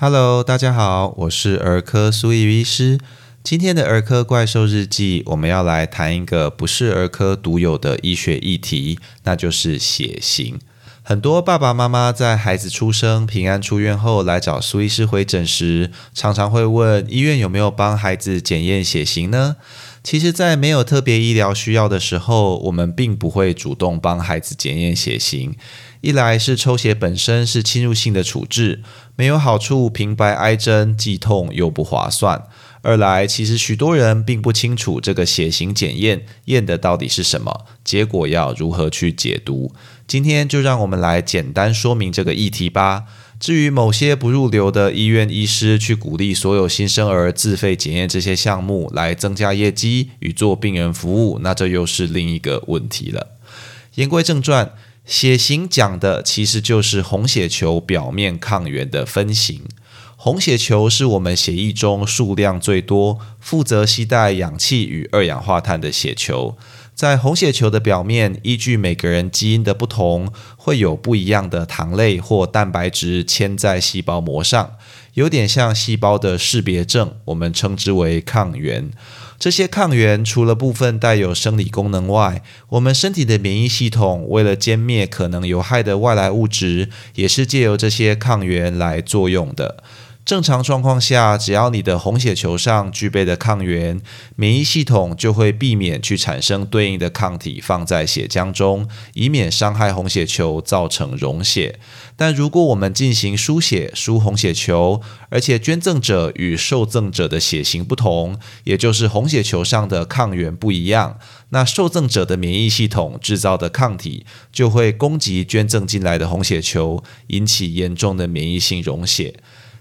Hello，大家好，我是儿科苏伊医师。今天的儿科怪兽日记，我们要来谈一个不是儿科独有的医学议题，那就是血型。很多爸爸妈妈在孩子出生、平安出院后来找苏医师回诊时，常常会问医院有没有帮孩子检验血型呢？其实，在没有特别医疗需要的时候，我们并不会主动帮孩子检验血型。一来是抽血本身是侵入性的处置，没有好处，平白挨针既痛又不划算；二来，其实许多人并不清楚这个血型检验验的到底是什么，结果要如何去解读。今天就让我们来简单说明这个议题吧。至于某些不入流的医院医师去鼓励所有新生儿自费检验这些项目来增加业绩与做病人服务，那这又是另一个问题了。言归正传，血型讲的其实就是红血球表面抗原的分型。红血球是我们血液中数量最多、负责携带氧气与二氧化碳的血球。在红血球的表面，依据每个人基因的不同，会有不一样的糖类或蛋白质嵌在细胞膜上，有点像细胞的识别证，我们称之为抗原。这些抗原除了部分带有生理功能外，我们身体的免疫系统为了歼灭可能有害的外来物质，也是借由这些抗原来作用的。正常状况下，只要你的红血球上具备的抗原，免疫系统就会避免去产生对应的抗体放在血浆中，以免伤害红血球造成溶血。但如果我们进行输血输红血球，而且捐赠者与受赠者的血型不同，也就是红血球上的抗原不一样，那受赠者的免疫系统制造的抗体就会攻击捐赠进来的红血球，引起严重的免疫性溶血。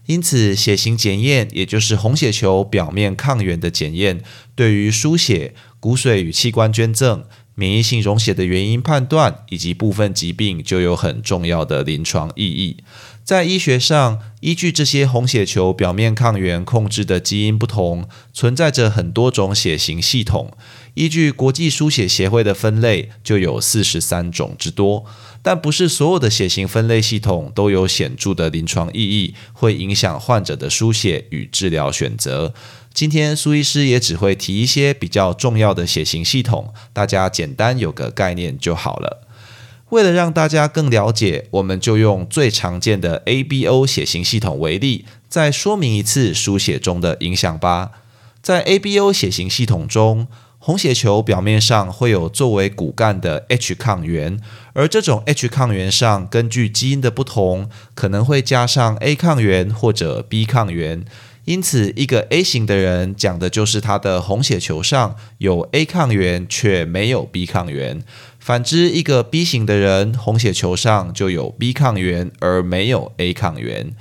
因此，血型检验，也就是红血球表面抗原的检验，对于输血、骨髓与器官捐赠、免疫性溶血的原因判断，以及部分疾病，就有很重要的临床意义。在医学上，依据这些红血球表面抗原控制的基因不同，存在着很多种血型系统。依据国际输血协会的分类，就有四十三种之多。但不是所有的血型分类系统都有显著的临床意义，会影响患者的输血与治疗选择。今天苏医师也只会提一些比较重要的血型系统，大家简单有个概念就好了。为了让大家更了解，我们就用最常见的 ABO 血型系统为例，再说明一次输血中的影响吧。在 ABO 血型系统中，红血球表面上会有作为骨干的 H 抗原，而这种 H 抗原上根据基因的不同，可能会加上 A 抗原或者 B 抗原。因此，一个 A 型的人讲的就是他的红血球上有 A 抗原却没有 B 抗原；反之，一个 B 型的人红血球上就有 B 抗原而没有 A 抗原。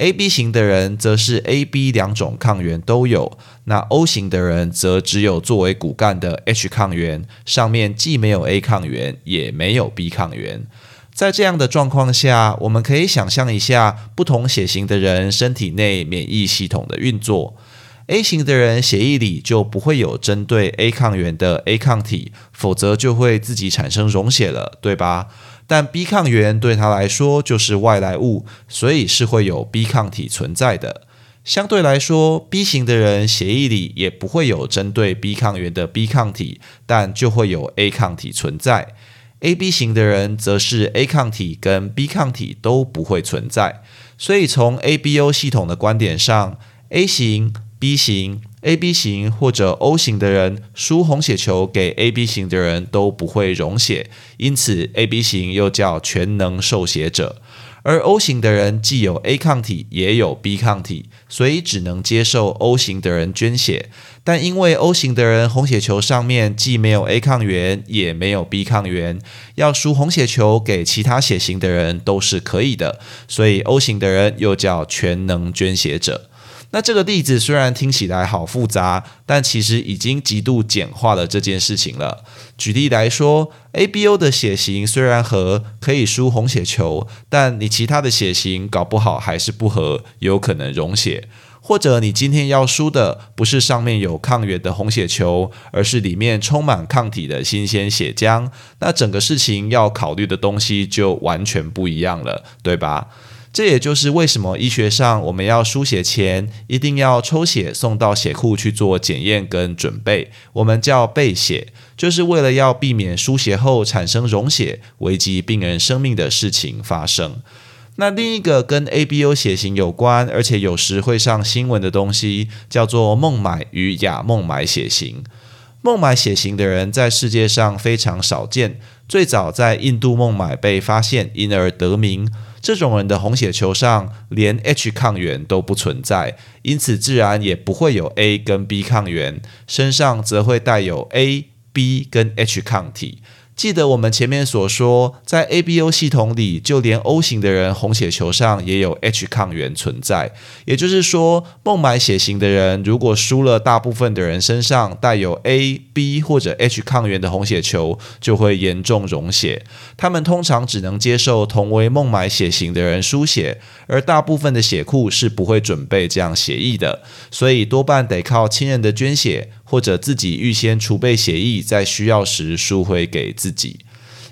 A B 型的人则是 A B 两种抗原都有，那 O 型的人则只有作为骨干的 H 抗原，上面既没有 A 抗原，也没有 B 抗原。在这样的状况下，我们可以想象一下不同血型的人身体内免疫系统的运作。A 型的人血液里就不会有针对 A 抗原的 A 抗体，否则就会自己产生溶血了，对吧？但 B 抗原对他来说就是外来物，所以是会有 B 抗体存在的。相对来说，B 型的人血液里也不会有针对 B 抗原的 B 抗体，但就会有 A 抗体存在。AB 型的人则是 A 抗体跟 B 抗体都不会存在，所以从 ABO 系统的观点上，A 型、B 型、AB 型或者 O 型的人输红血球给 AB 型的人都不会溶血，因此 AB 型又叫全能受血者。而 O 型的人既有 A 抗体也有 B 抗体，所以只能接受 O 型的人捐血。但因为 O 型的人红血球上面既没有 A 抗原也没有 B 抗原，要输红血球给其他血型的人都是可以的，所以 O 型的人又叫全能捐血者。那这个例子虽然听起来好复杂，但其实已经极度简化了这件事情了。举例来说，ABO 的血型虽然合，可以输红血球，但你其他的血型搞不好还是不合，有可能溶血。或者你今天要输的不是上面有抗原的红血球，而是里面充满抗体的新鲜血浆，那整个事情要考虑的东西就完全不一样了，对吧？这也就是为什么医学上我们要输血前一定要抽血送到血库去做检验跟准备，我们叫备血，就是为了要避免输血后产生溶血，危及病人生命的事情发生。那另一个跟 ABO 血型有关，而且有时会上新闻的东西，叫做孟买与亚孟买血型。孟买血型的人在世界上非常少见，最早在印度孟买被发现，因而得名。这种人的红血球上连 H 抗原都不存在，因此自然也不会有 A 跟 B 抗原，身上则会带有 A、B 跟 H 抗体。记得我们前面所说，在 ABO 系统里，就连 O 型的人红血球上也有 H 抗原存在。也就是说，孟买血型的人如果输了大部分的人身上带有 A、B 或者 H 抗原的红血球，就会严重溶血。他们通常只能接受同为孟买血型的人输血，而大部分的血库是不会准备这样血液的，所以多半得靠亲人的捐血。或者自己预先储备血液，在需要时输回给自己。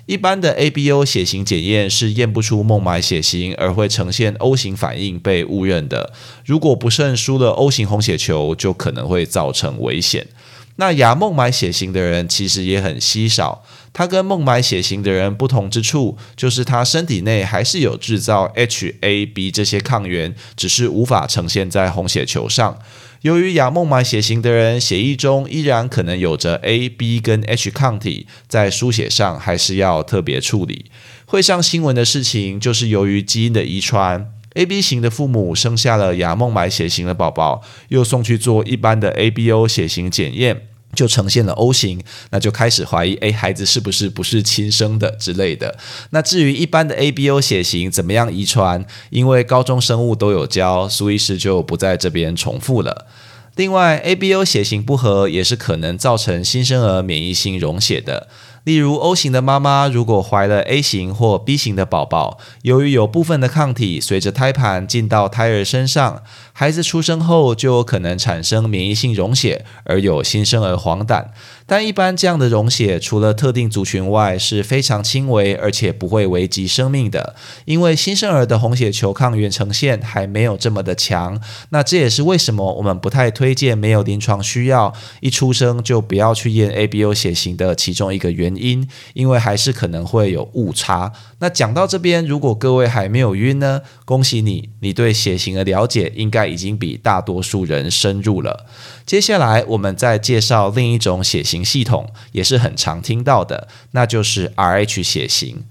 一般的 ABO 血型检验是验不出孟买血型，而会呈现 O 型反应被误认的。如果不慎输了 O 型红血球，就可能会造成危险。那亚孟买血型的人其实也很稀少。他跟孟买血型的人不同之处，就是他身体内还是有制造 H、A、B 这些抗原，只是无法呈现在红血球上。由于亚孟买血型的人血液中依然可能有着 A、B 跟 H 抗体，在输血上还是要特别处理。会上新闻的事情，就是由于基因的遗传，AB 型的父母生下了亚孟买血型的宝宝，又送去做一般的 ABO 血型检验。就呈现了 O 型，那就开始怀疑，哎，孩子是不是不是亲生的之类的。那至于一般的 ABO 血型怎么样遗传，因为高中生物都有教，苏医师就不在这边重复了。另外，ABO 血型不合也是可能造成新生儿免疫性溶血的。例如，O 型的妈妈如果怀了 A 型或 B 型的宝宝，由于有部分的抗体随着胎盘进到胎儿身上，孩子出生后就有可能产生免疫性溶血，而有新生儿黄疸。但一般这样的溶血，除了特定族群外，是非常轻微，而且不会危及生命的。因为新生儿的红血球抗原呈现还没有这么的强。那这也是为什么我们不太推荐没有临床需要，一出生就不要去验 ABO 血型的其中一个原因，因为还是可能会有误差。那讲到这边，如果各位还没有晕呢，恭喜你，你对血型的了解应该已经比大多数人深入了。接下来，我们再介绍另一种血型系统，也是很常听到的，那就是 Rh 血型。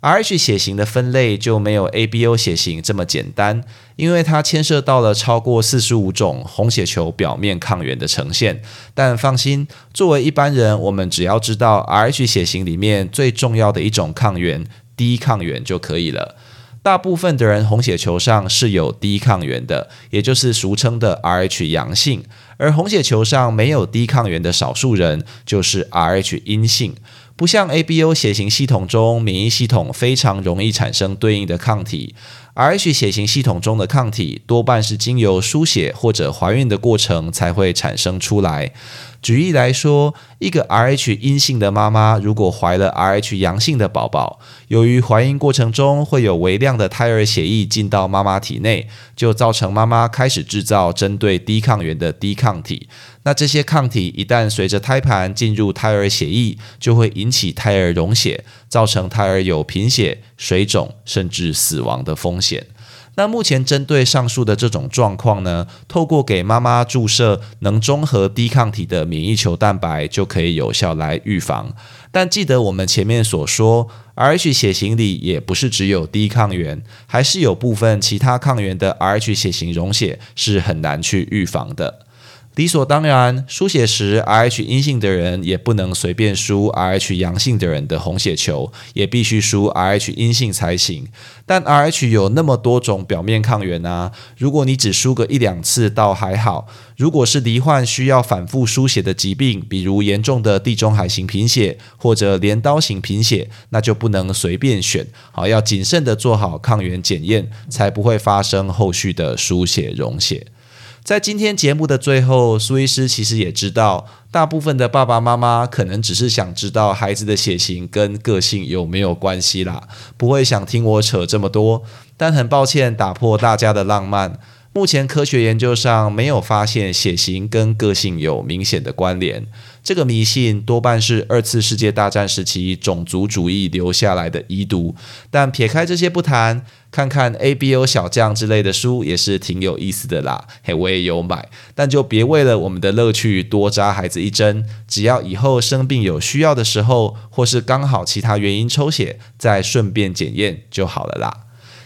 Rh 血型的分类就没有 ABO 血型这么简单，因为它牵涉到了超过四十五种红血球表面抗原的呈现。但放心，作为一般人，我们只要知道 Rh 血型里面最重要的一种抗原 D 抗原就可以了。大部分的人红血球上是有低抗原的，也就是俗称的 Rh 阳性，而红血球上没有低抗原的少数人就是 Rh 阴性。不像 ABO 血型系统中，免疫系统非常容易产生对应的抗体，Rh 血型系统中的抗体多半是经由输血或者怀孕的过程才会产生出来。举例来说，一个 Rh 阴性的妈妈如果怀了 Rh 阳性的宝宝，由于怀孕过程中会有微量的胎儿血液进到妈妈体内，就造成妈妈开始制造针对低抗原的低抗体。那这些抗体一旦随着胎盘进入胎儿血液，就会引起胎儿溶血，造成胎儿有贫血、水肿，甚至死亡的风险。险那目前针对上述的这种状况呢，透过给妈妈注射能中和低抗体的免疫球蛋白，就可以有效来预防。但记得我们前面所说，Rh 血型里也不是只有低抗原，还是有部分其他抗原的 Rh 血型溶血是很难去预防的。理所当然，输血时 Rh 阴性的人也不能随便输 Rh 阳性的人的红血球，也必须输 Rh 阴性才行。但 Rh 有那么多种表面抗原啊，如果你只输个一两次倒还好；如果是罹患需要反复输血的疾病，比如严重的地中海型贫血或者镰刀型贫血，那就不能随便选，好要谨慎的做好抗原检验，才不会发生后续的输血溶血。在今天节目的最后，苏医师其实也知道，大部分的爸爸妈妈可能只是想知道孩子的血型跟个性有没有关系啦，不会想听我扯这么多。但很抱歉，打破大家的浪漫。目前科学研究上没有发现血型跟个性有明显的关联，这个迷信多半是二次世界大战时期种族主义留下来的遗毒。但撇开这些不谈，看看 A B O 小将之类的书也是挺有意思的啦。嘿，我也有买，但就别为了我们的乐趣多扎孩子一针。只要以后生病有需要的时候，或是刚好其他原因抽血，再顺便检验就好了啦。